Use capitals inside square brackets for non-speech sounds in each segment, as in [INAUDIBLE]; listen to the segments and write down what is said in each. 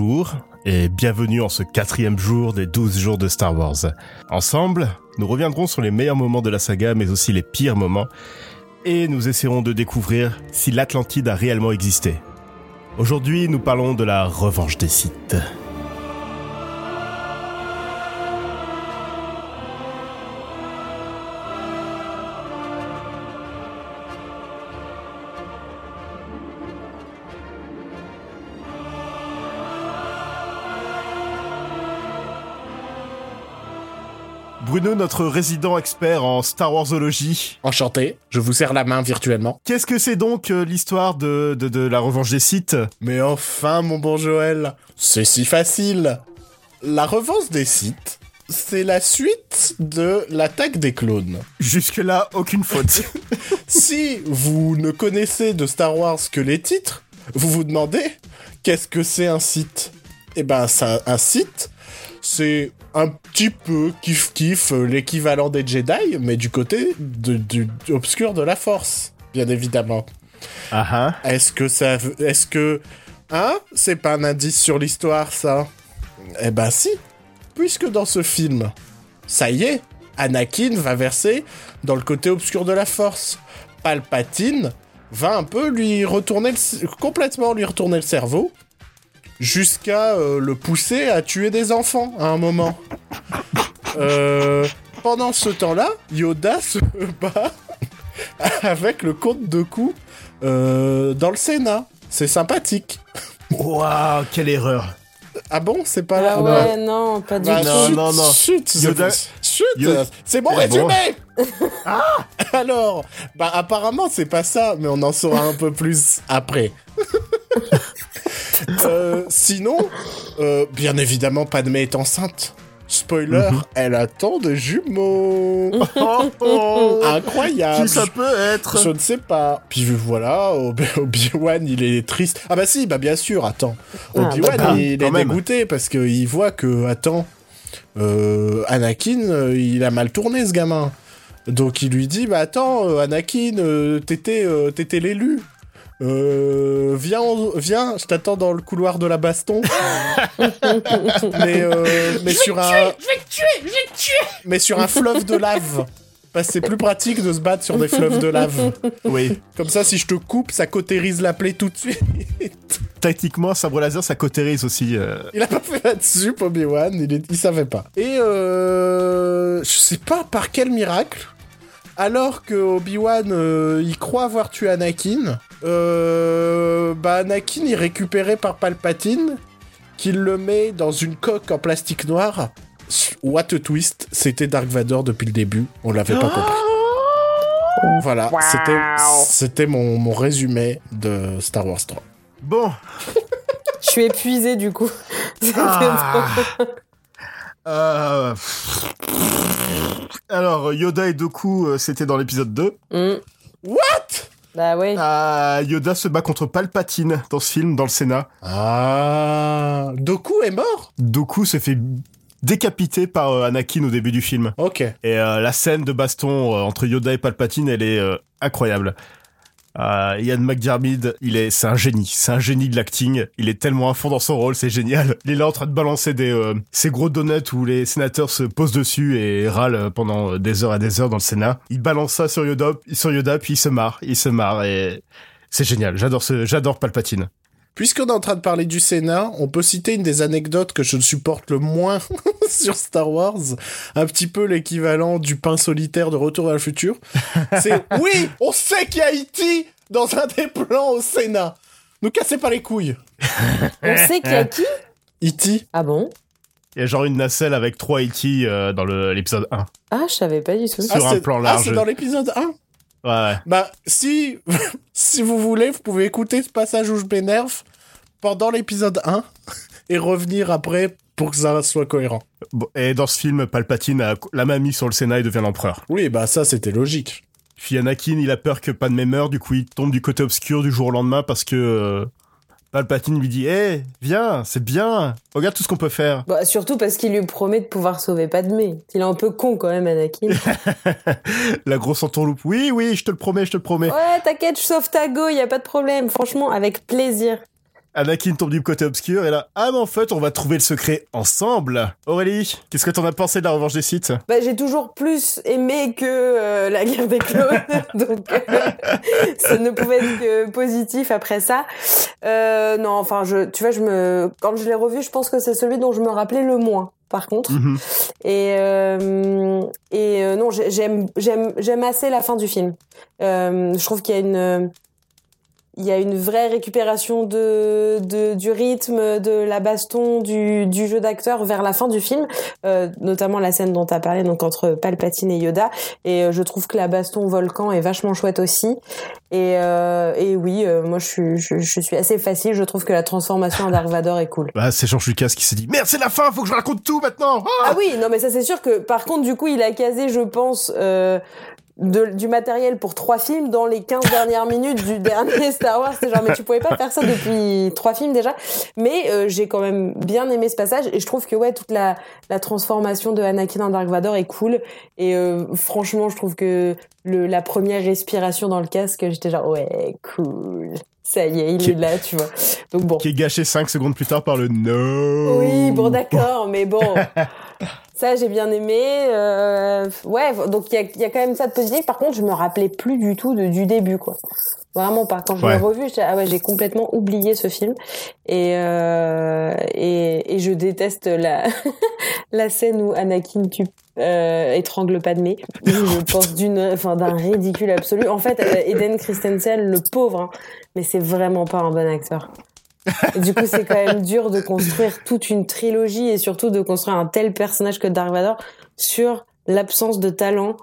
bonjour et bienvenue en ce quatrième jour des 12 jours de Star Wars. Ensemble, nous reviendrons sur les meilleurs moments de la saga mais aussi les pires moments et nous essaierons de découvrir si l'Atlantide a réellement existé. Aujourd'hui, nous parlons de la revanche des Sith. Bruno, notre résident expert en Star Warsologie. Enchanté, je vous serre la main virtuellement. Qu'est-ce que c'est donc euh, l'histoire de, de, de la revanche des Sith? Mais enfin, mon bon Joël, c'est si facile. La revanche des Sith, c'est la suite de l'attaque des clones. Jusque-là, aucune faute. [LAUGHS] [LAUGHS] si vous ne connaissez de Star Wars que les titres, vous vous demandez qu'est-ce que c'est un Sith? Eh ben, ça, un Sith, c'est un petit peu kiff kiff euh, l'équivalent des Jedi, mais du côté de, du obscur de la Force, bien évidemment. Ah ah. Est-ce que ça, est-ce que, hein, c'est pas un indice sur l'histoire ça? Eh ben si, puisque dans ce film, ça y est, Anakin va verser dans le côté obscur de la Force. Palpatine va un peu lui retourner le, complètement lui retourner le cerveau jusqu'à euh, le pousser à tuer des enfants à un moment. Euh, pendant ce temps-là, Yoda se [LAUGHS] bat avec le compte de coups euh, dans le Sénat. C'est sympathique. Waouh, quelle erreur. Ah bon, c'est pas là Ah ouais, non, pas du Bah, tout. non, chut, non, non. Chut, Yoda- c'est- chut, Yoda- c'est bon Eh bon. résumé. [LAUGHS] [LAUGHS] Alors, bah apparemment c'est pas ça, mais on en saura un peu plus après. Euh, sinon, euh, bien évidemment, Padmé est enceinte. Spoiler, Mhm. elle attend des jumeaux. [LAUGHS] Oh, oh. Incroyable. Qui ça peut être Je ne sais pas. Puis voilà, Obi- [LAUGHS] Obi-Wan, il est triste. Ah bah si, bah bien sûr, attends. Ah, Obi-Wan, bah, il quand est même. dégoûté parce qu'il voit que, attends, euh, Anakin, il a mal tourné ce gamin. Donc il lui dit, bah attends, Anakin, t'étais t'étais l'élu. Euh, viens, on- viens, je t'attends dans le couloir de la baston. [LAUGHS] mais euh, mais sur un, mais sur un fleuve de lave. Parce que c'est plus pratique de se battre sur des fleuves de lave. Oui. Comme ça, si je te coupe, ça cautérise la plaie tout de suite. Tactiquement, sabre laser, ça cautérise aussi. euh. Il a pas fait là-dessus, Obi-Wan, il, est- il savait pas. Et euh, je sais pas par quel miracle, alors que Obi-Wan, euh, il croit avoir tué Anakin, euh, bah Anakin est récupéré par Palpatine, qui le met dans une coque en plastique noir. What a twist, c'était Dark Vador depuis le début, on l'avait pas compris. Voilà, c'était c'était mon, mon résumé de Star Wars 3. Bon. [LAUGHS] Je suis épuisée du coup. [LAUGHS] Ah. Euh, Alors, Yoda et Doku, euh, c'était dans l'épisode 2. Hmm. What? Bah ouais. Ah, Yoda se bat contre Palpatine dans ce film, dans le Sénat. Ah, Doku est mort? Doku se fait décapiter par euh, Anakin au début du film. Ok. Et euh, la scène de baston euh, entre Yoda et Palpatine, elle est euh, incroyable. Euh, Ian McDiarmid, il est, c'est un génie, c'est un génie de l'acting. Il est tellement à fond dans son rôle, c'est génial. Il est là en train de balancer des euh, ces gros donuts où les sénateurs se posent dessus et râlent pendant des heures et des heures dans le Sénat. Il balance ça sur Yoda, sur Yoda, puis il se marre, il se marre et c'est génial. J'adore ce, j'adore Palpatine. Puisqu'on est en train de parler du Sénat, on peut citer une des anecdotes que je supporte le moins [LAUGHS] [LAUGHS] sur Star Wars. Un petit peu l'équivalent du pain solitaire de Retour à le futur. C'est [LAUGHS] oui, on sait qu'il y a E.T. dans un des plans au Sénat. Nous cassez pas les couilles. [LAUGHS] On sait qu'il y a qui E.T. Ah bon? Il y a genre une nacelle avec trois E.T. euh, dans le- l'épisode 1. Ah, je savais pas du tout. Sur un c'est- plan Ah, large. c'est dans l'épisode 1 Ouais, ouais. Bah, si, si vous voulez, vous pouvez écouter ce passage où je m'énerve pendant l'épisode 1 et revenir après pour que ça soit cohérent. Bon, Et dans ce film, Palpatine a la mamie sur le Sénat et devient l'empereur. Oui, bah ça, c'était logique. Puis Anakin, il a peur que Padmé meure, du coup il tombe du côté obscur du jour au lendemain parce que euh, Palpatine lui dit "Eh, viens, c'est bien. Regarde tout ce qu'on peut faire." Bah, surtout parce qu'il lui promet de pouvoir sauver Padmé. Il est un peu con quand même, Anakin. [LAUGHS] La grosse entourloupe. "Oui, oui, je te le promets, je te le promets." ouais, t'inquiète, je sauve ta go, y a pas de problème. Franchement, avec plaisir. Anakin tombe du côté obscur et là, ah mais en fait, on va trouver le secret ensemble. Aurélie, qu'est-ce que t'en as pensé de la revanche des sites Bah, j'ai toujours plus aimé que euh, la guerre des clones, [LAUGHS] [LAUGHS] donc euh, ça ne pouvait être que positif après ça. Euh, non, enfin, je, tu vois, je me, quand je l'ai revu, je pense que c'est celui dont je me rappelais le moins. Par contre, Mhm. et euh, et euh, non, j'ai- j'aime j'aime j'aime assez la fin du film. Euh, je trouve qu'il y a une il y a une vraie récupération de, de du rythme, de la baston, du, du jeu d'acteur vers la fin du film, euh, notamment la scène dont tu as parlé, donc entre Palpatine et Yoda. Et euh, je trouve que la baston volcan est vachement chouette aussi. Et, euh, et oui, euh, moi je suis, je, je suis assez facile. Je trouve que la transformation en Dark Vador est cool. [LAUGHS] Bah, c'est George Lucas qui s'est dit, merde, c'est la fin, faut que je raconte tout maintenant. Ah Ah oui, non mais ça c'est sûr que par contre du coup il a casé je pense euh, de, du matériel pour trois films dans les 15 dernières minutes du [LAUGHS] dernier Star Wars. C'est genre mais tu pouvais pas faire ça depuis trois films déjà. Mais euh, j'ai quand même bien aimé ce passage et je trouve que ouais toute la, la transformation de Anakin en Dark Vador est cool et euh, franchement je trouve que le, la première respiration dans le casque j'étais genre ouais cool. Ça y est, il Qui- est là, tu vois. Donc bon. Qui est gâché 5 secondes plus tard par le no. Oui, bon d'accord, mais bon, [LAUGHS] ça j'ai bien aimé. Euh, ouais, donc il y a, y a quand même ça de positif. Par contre, je me rappelais plus du tout de, du début, quoi. Vraiment pas. Quand je l'ai revu, j'étais, ah ouais, j'ai complètement oublié ce film et euh, et, et je déteste la [LAUGHS] la scène où Anakin tue euh, étrangle Padmé. Je pense d'une, enfin d'un ridicule absolu. En fait, euh, Eden Christensen, le pauvre, hein, mais c'est vraiment pas un bon acteur. Et du coup, c'est quand même dur de construire toute une trilogie et surtout de construire un tel personnage que Dark Vador sur l'absence de talent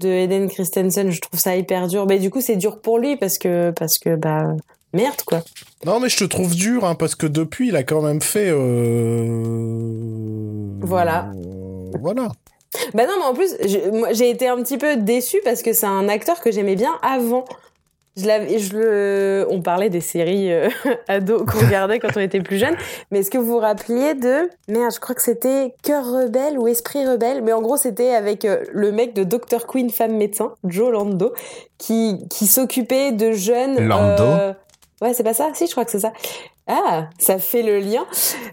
de Eden Christensen. Je trouve ça hyper dur. Mais du coup, c'est dur pour lui parce que, parce que, bah, merde, quoi. Non, mais je te trouve dur, hein, parce que depuis, il a quand même fait. Euh... Voilà. euh, Voilà. Bah non, mais en plus, j'ai été un petit peu déçue parce que c'est un acteur que j'aimais bien avant. Je l'avais, je le, on parlait des séries euh, [LAUGHS] ados qu'on regardait quand on était plus jeune. Mais est-ce que vous vous rappeliez de, merde, je crois que c'était Cœur rebelle ou Esprit rebelle. Mais en gros, c'était avec euh, le mec de Dr. Queen, femme médecin, Joe Lando, qui, qui s'occupait de jeunes. Lando euh, Ouais, c'est pas ça? Si, je crois que c'est ça. Ah, ça fait le lien.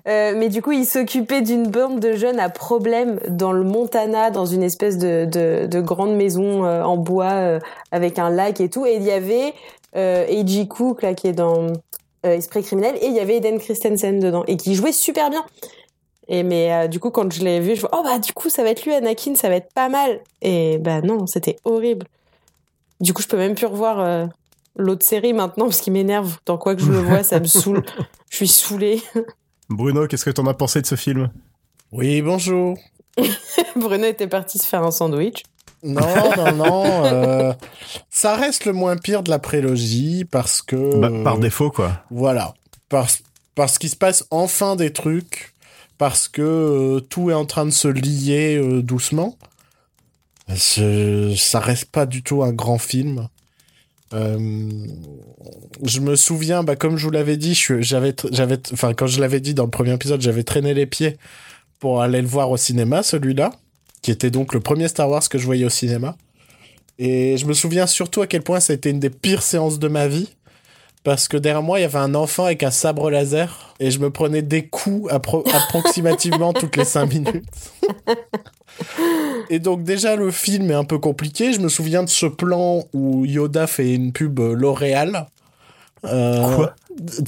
Euh, mais du coup, il s'occupait d'une bande de jeunes à problème dans le Montana, dans une espèce de, de, de grande maison euh, en bois euh, avec un lac et tout. Et il y avait euh, A.G. Cook, là, qui est dans euh, Esprit criminel, et il y avait Eden Christensen dedans, et qui jouait super bien. Et mais euh, du coup, quand je l'ai vu, je vois, oh bah du coup, ça va être lui, Anakin, ça va être pas mal. Et bah non, c'était horrible. Du coup, je peux même plus revoir euh, l'autre série maintenant, parce qu'il m'énerve. Dans quoi que je le vois, ça me saoule. [LAUGHS] Je suis saoulée. Bruno, qu'est-ce que t'en as pensé de ce film? Oui, bonjour. [LAUGHS] Bruno était parti se faire un sandwich. Non, non, non. euh, ça reste le moins pire de la prélogie parce que. Bah, Par défaut, quoi. Voilà. Parce, parce qu'il se passe enfin des trucs. Parce que euh, tout est en train de se lier euh, doucement. Ça reste pas du tout un grand film. Euh, je me souviens, bah, comme je vous l'avais dit, j'avais, j'avais, enfin, quand je l'avais dit dans le premier épisode, j'avais traîné les pieds pour aller le voir au cinéma, celui-là, qui était donc le premier Star Wars que je voyais au cinéma. Et je me souviens surtout à quel point ça a été une des pires séances de ma vie. Parce que derrière moi, il y avait un enfant avec un sabre laser et je me prenais des coups appro- approximativement toutes les cinq minutes. [LAUGHS] et donc déjà, le film est un peu compliqué. Je me souviens de ce plan où Yoda fait une pub L'Oréal. Euh, Quoi?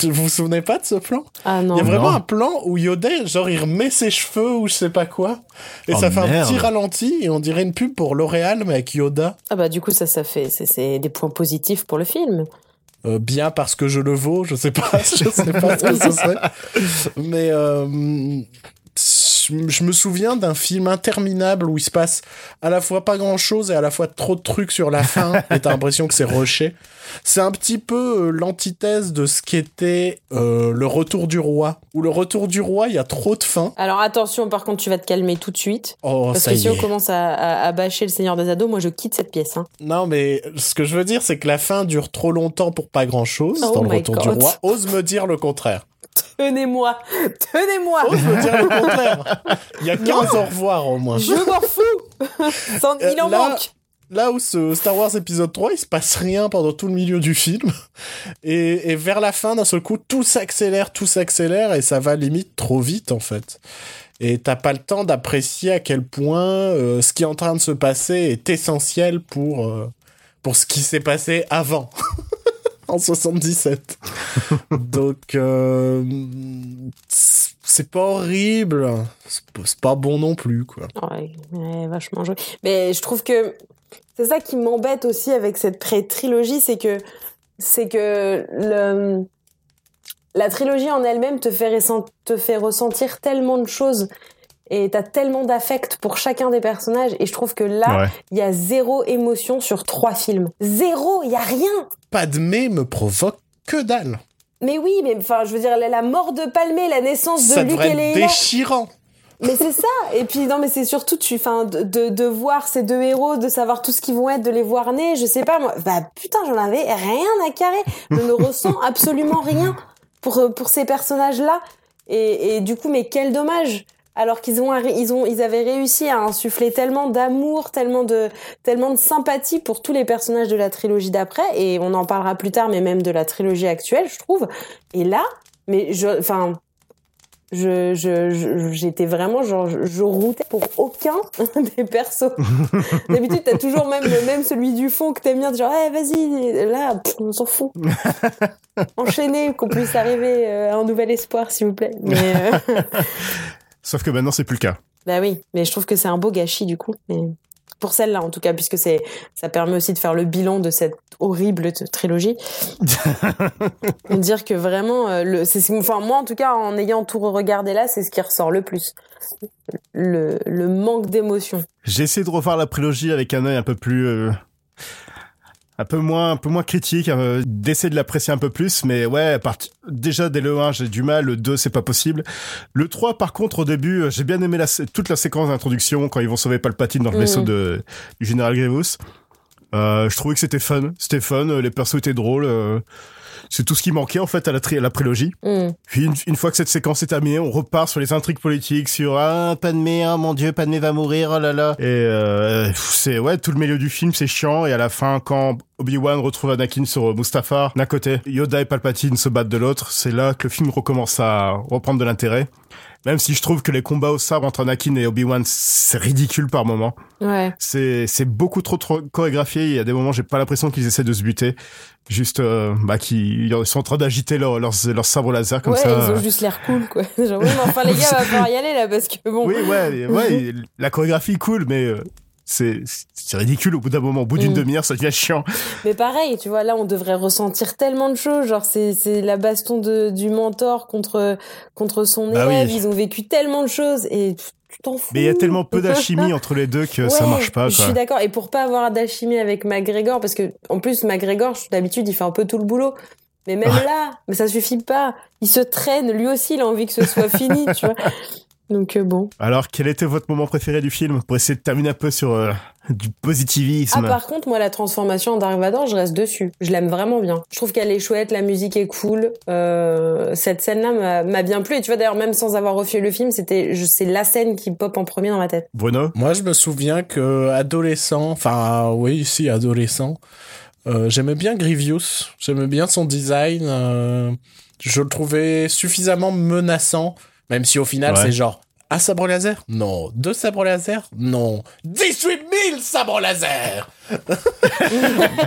Vous vous souvenez pas de ce plan? Ah Il non. y a vraiment Non. un plan où Yoda, genre, il remet ses cheveux ou je sais pas quoi. Et Oh, ça fait merde. un petit ralenti et on dirait une pub pour L'Oréal, mais avec Yoda. Ah bah du coup ça ça fait c'est- c'est des points positifs pour le film. Euh, bien parce que je le vaux, je sais pas, [LAUGHS] je sais pas ce que ce serait. [LAUGHS] Mais euh, je me souviens d'un film interminable où il se passe à la fois pas grand chose et à la fois trop de trucs sur la fin [LAUGHS] et t'as l'impression que c'est rushé. C'est un petit peu euh, l'antithèse de ce qu'était euh, le retour du roi. Où le retour du roi, il y a trop de fin. Alors attention par contre tu vas te calmer tout de suite. Oh, Parce ça que y si on commence à, à, à bâcher le Seigneur des Ados, moi je quitte cette pièce. Hein. Non, mais ce que je veux dire, c'est que la fin dure trop longtemps pour pas grand chose Oh dans le retour God. du roi. Ose me dire le contraire. Tenez-moi, tenez-moi. Ose me dire le contraire. Il y a 15 au revoir au moins. Je m'en fous. [LAUGHS] Sans- Il en Euh, là- manque. là où ce Star Wars épisode 3, il se passe rien pendant tout le milieu du film. Et, et vers la fin, d'un seul coup, tout s'accélère, tout s'accélère, et ça va limite trop vite, en fait. Et t'as pas le temps d'apprécier à quel point euh, ce qui est en train de se passer est essentiel pour, euh, pour ce qui s'est passé avant. [LAUGHS] en 77. Donc, euh, c'est pas horrible. C'est pas- bon non plus, quoi. Ouais, vachement joué. Mais je trouve que c'est ça qui m'embête aussi avec cette pré-trilogie, c'est que c'est que le la trilogie en elle-même te te fait ressentir tellement de choses et t'as tellement d'affect pour chacun des personnages et je trouve que là Ouais. il y a zéro émotion sur trois films. Zéro, il y a rien. Padmé me provoque que dalle. Mais oui, mais enfin, je veux dire, la, mort de Palmé, la naissance de Ça Luke devrait et être Leia. déchirant. Mais c'est ça. Et puis non, mais c'est surtout tu, enfin, de, de, de voir ces deux héros, de savoir tout ce qu'ils vont être, de les voir nés. Je sais pas moi. Bah putain, j'en avais rien à carrer. Je ne [LAUGHS] ressens absolument rien pour pour ces personnages-là. Et, et du coup, mais quel dommage. Alors qu'ils ont, ils ont, ils avaient réussi à insuffler tellement d'amour, tellement de, tellement de sympathie pour tous les personnages de la trilogie d'après. Et on en parlera plus tard, mais même de la trilogie actuelle, je trouve. Et là, mais je, enfin, je, je, je- j'étais vraiment genre, je, je routais pour aucun [LAUGHS] des persos. [LAUGHS] D'habitude, t'as toujours même, même celui du fond que t'aimes bien, genre, eh, vas-y, là, pff, on s'en fout. [LAUGHS] Enchaînez, qu'on puisse arriver euh, à un nouvel espoir, s'il vous plaît. Mais, euh, Sauf que maintenant, c'est plus le cas. bah oui, mais je trouve que c'est un beau gâchis, du coup. Mais pour celle-là, en tout cas, puisque c'est, ça permet aussi de faire le bilan de cette horrible trilogie. [LAUGHS] dire que vraiment, euh, le, c'est, c'est- enfin, moi, en tout cas, en ayant tout regardé là, c'est ce qui ressort le plus. Le, le manque d'émotion. J'ai essayé de revoir la prélogie avec un œil un peu plus, euh, un peu moins, un peu moins critique, euh, d'essayer de l'apprécier un peu plus. Mais ouais, part- déjà dès le 1, j'ai du mal. Le 2, c'est pas possible. Le 3, par contre, au début, euh, j'ai bien aimé la, toute la séquence d'introduction quand ils vont sauver Palpatine dans le Mhm. vaisseau de, du général Grievous. Euh, je trouvais que c'était fun. C'était fun. euh, Les persos étaient drôles. euh, c'est tout ce qui manquait en fait à la, tri- à la prélogie. Hmm. Puis une, une fois que cette séquence est terminée, on repart sur les intrigues politiques, sur ah Padmé, oh mon dieu, Padmé va mourir, oh là là. Et euh, c'est ouais, tout le milieu du film c'est chiant. Et à la fin, quand Obi-Wan retrouve Anakin sur euh, Mustafar d'un côté, Yoda et Palpatine se battent de l'autre, c'est là que le film recommence à reprendre de l'intérêt. Même si je trouve que les combats au sabre entre Anakin et Obi-Wan c'est ridicule par moments. Ouais. C'est c'est beaucoup trop, trop chorégraphié. Il y a des moments, j'ai pas l'impression qu'ils essaient de se buter. Juste, euh, bah, qu'ils ils sont en train d'agiter leur, leurs, leurs sabres laser comme ouais, ça. ils ont juste l'air cool, quoi. [LAUGHS] Genre, oui, mais enfin, les gars, va [LAUGHS] falloir y aller, là, parce que bon. Oui, ouais, [LAUGHS] ouais, la chorégraphie est cool, mais euh, c'est ridicule au bout d'un moment. Au bout d'une Mm. demi-heure, ça devient chiant. Mais pareil, tu vois, là, on devrait ressentir tellement de choses. Genre, c'est, c'est la baston de, du mentor contre, contre son Bah élève. oui. Ils ont vécu tellement de choses et tu t'en fous. Mais il y a tellement peu d'alchimie [LAUGHS] entre les deux que ça marche pas. Je suis d'accord. Et pour pas avoir d'alchimie avec McGregor, parce que, en plus, McGregor, d'habitude, il fait un peu tout le boulot. Mais même là, mais ça suffit pas. Il se traîne. Lui aussi, il a envie que ce soit fini, tu vois. [LAUGHS] Donc, euh, bon. Alors, quel était votre moment préféré du film? Pour essayer de terminer un peu sur euh, du Ah, positivisme par contre, moi, la transformation en Dark Vador, je reste dessus. Je l'aime vraiment bien. Je trouve qu'elle est chouette, la musique est cool. Euh, cette scène-là m'a- m'a bien plu. Et tu vois, d'ailleurs, même sans avoir refait le film, c'était, je- c'est la scène qui pop en premier dans ma tête. Bruno? Moi, je me souviens que adolescent, enfin oui, si adolescent, euh, j'aimais bien Grievous, j'aimais bien son design, euh, je le trouvais suffisamment menaçant, même si au final Ouais. c'est genre un sabre laser? Non. Deux sabres laser? Non. 18 000 sabres laser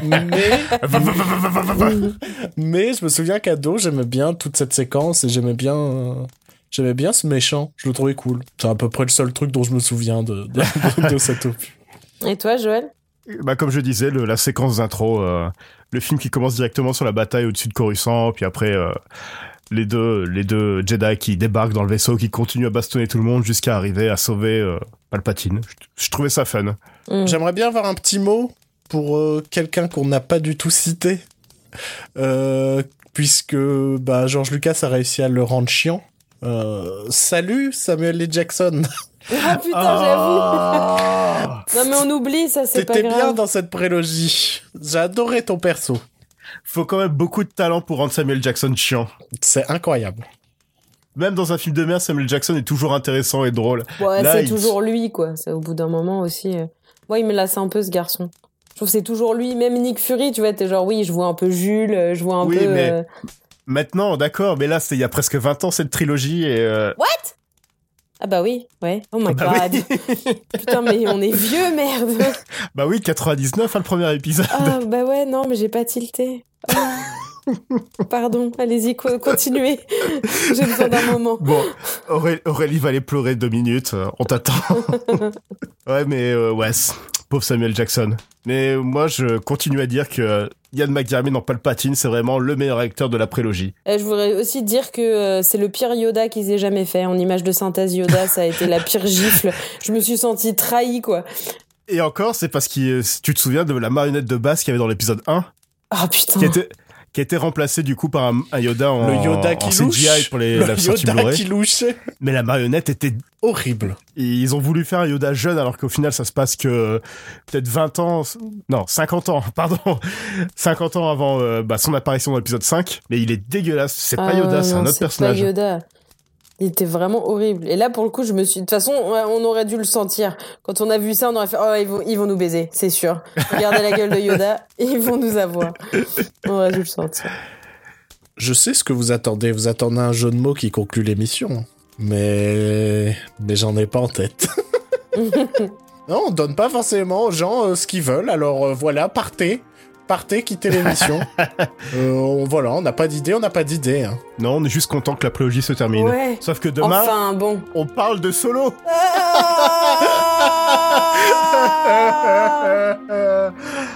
Mais [LAUGHS] mais je me souviens qu'ado, j'aimais bien toute cette séquence et j'aimais bien euh, j'aimais bien ce méchant, je le trouvais cool. C'est à peu près le seul truc dont je me souviens de de, de, de cet opus. Et toi, Joël? Bah, Comme je disais, le- la séquence d'intro, euh, le film qui commence directement sur la bataille au-dessus de Coruscant, puis après euh, les deux les deux Jedi qui débarquent dans le vaisseau, qui continuent à bastonner tout le monde jusqu'à arriver à sauver euh, Palpatine. Je, je trouvais ça fun. Mm. J'aimerais bien avoir un petit mot pour euh, quelqu'un qu'on n'a pas du tout cité. Euh, puisque bah, George Lucas a réussi à le rendre chiant. Euh, salut Samuel L. Jackson. Ah putain, Ah j'avoue. Non mais on oublie, ça c'est pas T'étais bien grave. dans cette prélogie. J'ai adoré ton perso. Faut quand même beaucoup de talent pour rendre Samuel Jackson chiant. C'est incroyable. Même dans un film de merde, Samuel Jackson est toujours intéressant et drôle. Ouais, Là, c'est il- toujours lui, quoi. C'est au bout d'un moment aussi. euh. Moi, il me lasse un peu ce garçon. Je trouve que c'est toujours lui, même Nick Fury, tu vois, t'es genre oui, je vois un peu Jules, euh, je vois un Oui, peu. mais- euh, Maintenant, d'accord, mais là, c'est il y a presque 20 ans cette trilogie et euh, What? Ah bah oui, ouais. Oh my bah god. [LAUGHS] Putain, mais on est vieux, merde. bah oui, 99 hein, le premier épisode. Ah bah ouais, non, mais j'ai pas tilté. Ah. Pardon, allez-y, co- continuez. J'ai besoin d'un moment. Bon, Aurélie, Aurélie va aller pleurer deux minutes, euh, on t'attend. [LAUGHS] ouais, mais euh, ouais, pauvre Samuel Jackson. Mais moi, je continue à dire que Ian McDiarmid en Palpatine, c'est vraiment le meilleur acteur de la prélogie. Euh, je voudrais aussi dire que euh, c'est le pire Yoda qu'ils aient jamais fait. En image de synthèse Yoda, ça a été la pire gifle. Je me suis sentie trahie, quoi. Et encore, c'est parce que tu te souviens de la marionnette de base qu'il y avait dans l'épisode 1, Ah putain. qui était qui a été remplacée du coup par un, un Yoda en, Le Yoda qui en louche. CGI pour les, le la sortie Yoda Blu-ray. qui louchait. Mais la marionnette était Horrible. Ils ont voulu faire un Yoda jeune alors qu'au final ça se passe que peut-être 20 ans, non 50 ans, [LAUGHS] pardon, 50 ans avant euh, bah, son apparition dans l'épisode 5. Mais il est dégueulasse, c'est pas Ah Yoda, c'est un autre c'est personnage. Pas Yoda. Il était vraiment horrible. Et là, pour le coup, je me suis. De toute façon, on aurait dû le sentir. Quand on a vu ça, on aurait fait Oh, ils vont, ils vont nous baiser, c'est sûr. Regardez la gueule de Yoda, [LAUGHS] ils vont nous avoir. On aurait dû le sentir. Je sais ce que vous attendez. Vous attendez un jeu de mots qui conclut l'émission. Mais. Mais j'en ai pas en tête. [LAUGHS] non, on donne pas forcément aux gens euh, ce qu'ils veulent. Alors euh, voilà, partez. Partez, quittez l'émission. [LAUGHS] Euh, on- voilà, on n'a pas d'idée, on n'a pas d'idée. hein. Non, on est juste content que la prélogie se termine. Ouais. Sauf que demain, Enfin, bon. on parle de solo. Ah [LAUGHS] [LAUGHS]